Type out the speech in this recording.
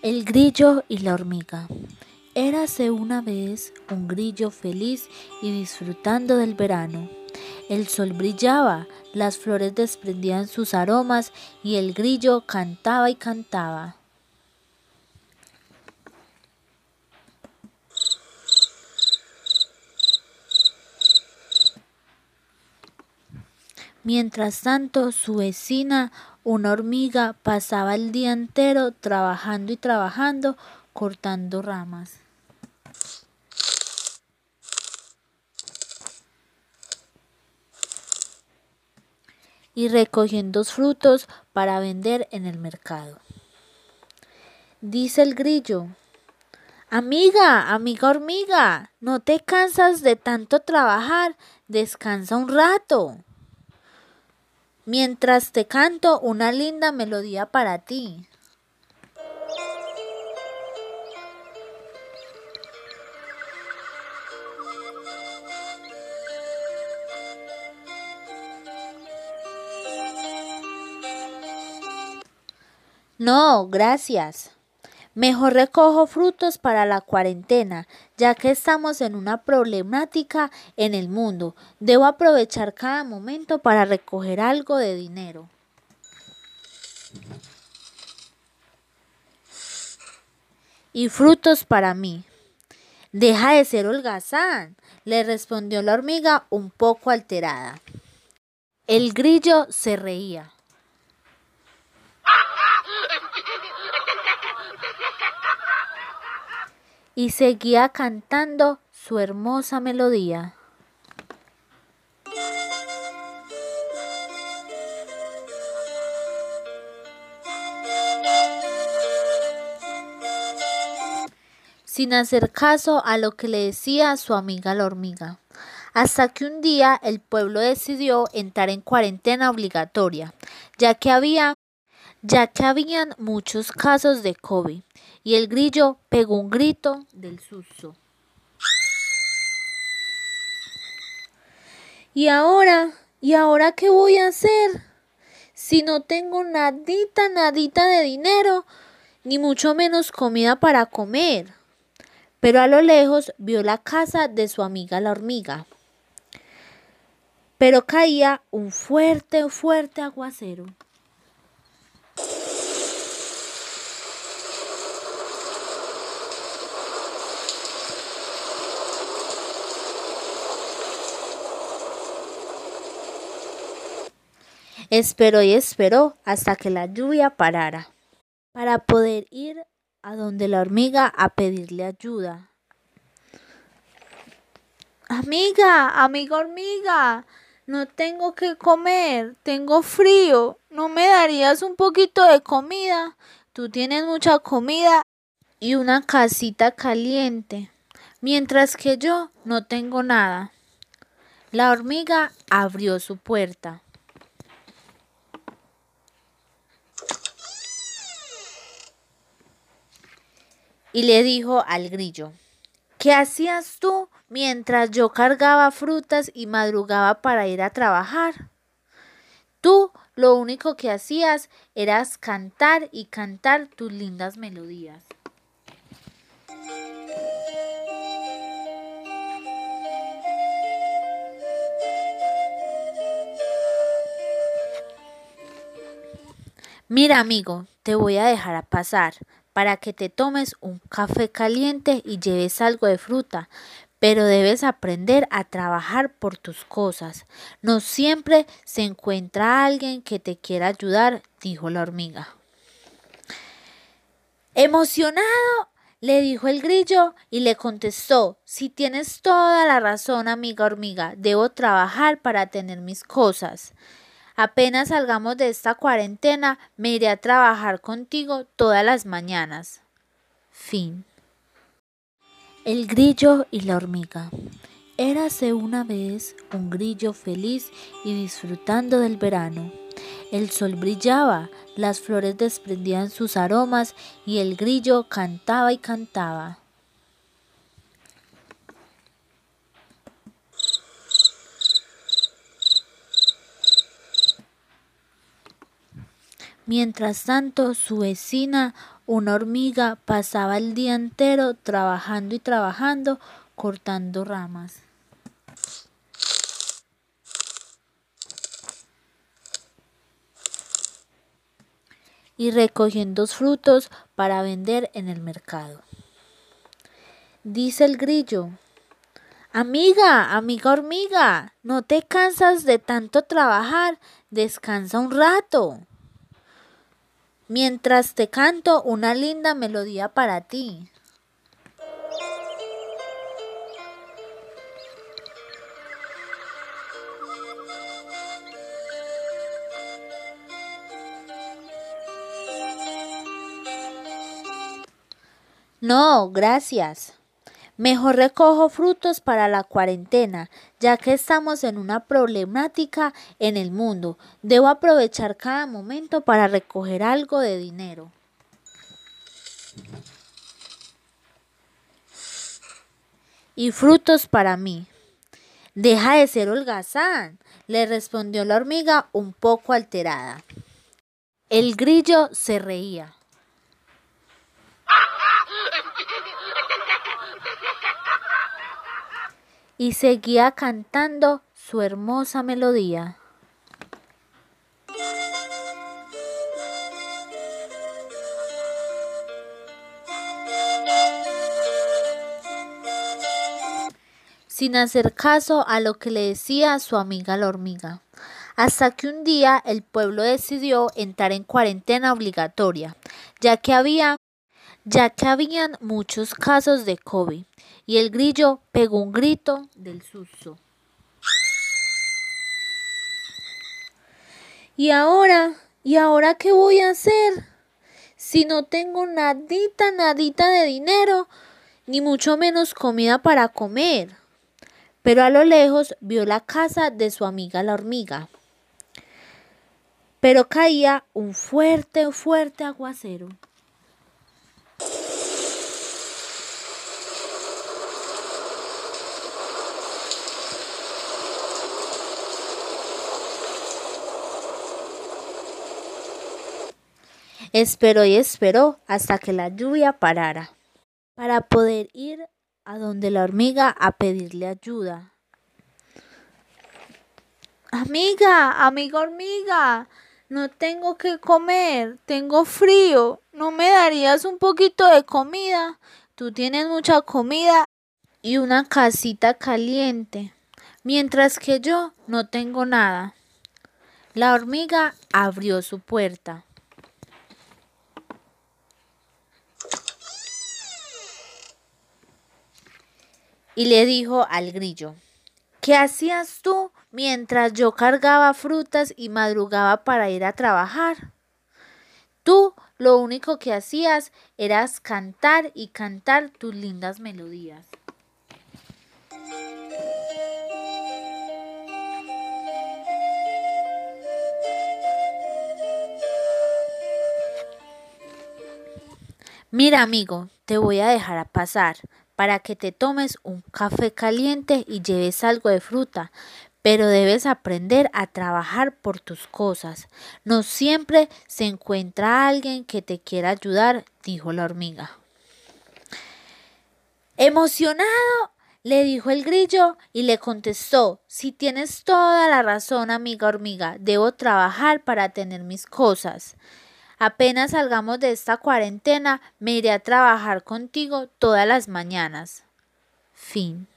El grillo y la hormiga. Érase una vez un grillo feliz y disfrutando del verano. El sol brillaba, las flores desprendían sus aromas y el grillo cantaba y cantaba. Mientras tanto, su vecina, una hormiga, pasaba el día entero trabajando y trabajando, cortando ramas. y recogiendo frutos para vender en el mercado. Dice el grillo, Amiga, amiga hormiga, ¿no te cansas de tanto trabajar? Descansa un rato mientras te canto una linda melodía para ti. No, gracias. Mejor recojo frutos para la cuarentena, ya que estamos en una problemática en el mundo. Debo aprovechar cada momento para recoger algo de dinero. Y frutos para mí. Deja de ser holgazán, le respondió la hormiga un poco alterada. El grillo se reía. Y seguía cantando su hermosa melodía. sin hacer caso a lo que le decía su amiga la hormiga. Hasta que un día el pueblo decidió entrar en cuarentena obligatoria, ya que había ya que habían muchos casos de COVID y el grillo pegó un grito del susto. ¿Y ahora? ¿Y ahora qué voy a hacer? Si no tengo nadita, nadita de dinero, ni mucho menos comida para comer. Pero a lo lejos vio la casa de su amiga la hormiga. Pero caía un fuerte, fuerte aguacero. Esperó y esperó hasta que la lluvia parara para poder ir a donde la hormiga a pedirle ayuda. Amiga, amiga hormiga, no tengo que comer, tengo frío, ¿no me darías un poquito de comida? Tú tienes mucha comida y una casita caliente, mientras que yo no tengo nada. La hormiga abrió su puerta. Y le dijo al grillo, ¿qué hacías tú mientras yo cargaba frutas y madrugaba para ir a trabajar? Tú lo único que hacías era cantar y cantar tus lindas melodías. Mira amigo, te voy a dejar a pasar para que te tomes un café caliente y lleves algo de fruta, pero debes aprender a trabajar por tus cosas. No siempre se encuentra alguien que te quiera ayudar, dijo la hormiga. Emocionado, le dijo el grillo y le contestó, si tienes toda la razón, amiga hormiga, debo trabajar para tener mis cosas. Apenas salgamos de esta cuarentena, me iré a trabajar contigo todas las mañanas. Fin. El grillo y la hormiga. Érase una vez un grillo feliz y disfrutando del verano. El sol brillaba, las flores desprendían sus aromas y el grillo cantaba y cantaba. Mientras tanto, su vecina, Una hormiga pasaba el día entero trabajando y trabajando, cortando ramas. y recogiendo frutos para vender en el mercado. Dice el grillo, Amiga, amiga hormiga, no te cansas de tanto trabajar, descansa un rato. Mientras te canto una linda melodía para ti. No, gracias. Mejor recojo frutos para la cuarentena, ya que estamos en una problemática en el mundo. Debo aprovechar cada momento para recoger algo de dinero. Y frutos para mí. Deja de ser holgazán, le respondió la hormiga un poco alterada. El grillo se reía. Y seguía cantando su hermosa melodía. sin hacer caso a lo que le decía su amiga la hormiga. Hasta que un día el pueblo decidió entrar en cuarentena obligatoria, ya que había ya que habían muchos casos de COVID y el grillo pegó un grito del susto. ¿Y ahora? ¿Y ahora qué voy a hacer? Si no tengo nadita, nadita de dinero, ni mucho menos comida para comer. Pero a lo lejos vio la casa de su amiga la hormiga. Pero caía un fuerte, fuerte aguacero. Esperó y esperó hasta que la lluvia parara para poder ir a donde la hormiga a pedirle ayuda. Amiga, amiga hormiga, no tengo que comer, tengo frío, ¿no me darías un poquito de comida? Tú tienes mucha comida y una casita caliente, mientras que yo no tengo nada. La hormiga abrió su puerta. Y le dijo al grillo, ¿qué hacías tú mientras yo cargaba frutas y madrugaba para ir a trabajar? Tú lo único que hacías era cantar y cantar tus lindas melodías. Mira amigo, te voy a dejar a pasar para que te tomes un café caliente y lleves algo de fruta, pero debes aprender a trabajar por tus cosas. No siempre se encuentra alguien que te quiera ayudar, dijo la hormiga. Emocionado, le dijo el grillo y le contestó, si tienes toda la razón, amiga hormiga, debo trabajar para tener mis cosas. Apenas salgamos de esta cuarentena, me iré a trabajar contigo todas las mañanas. Fin.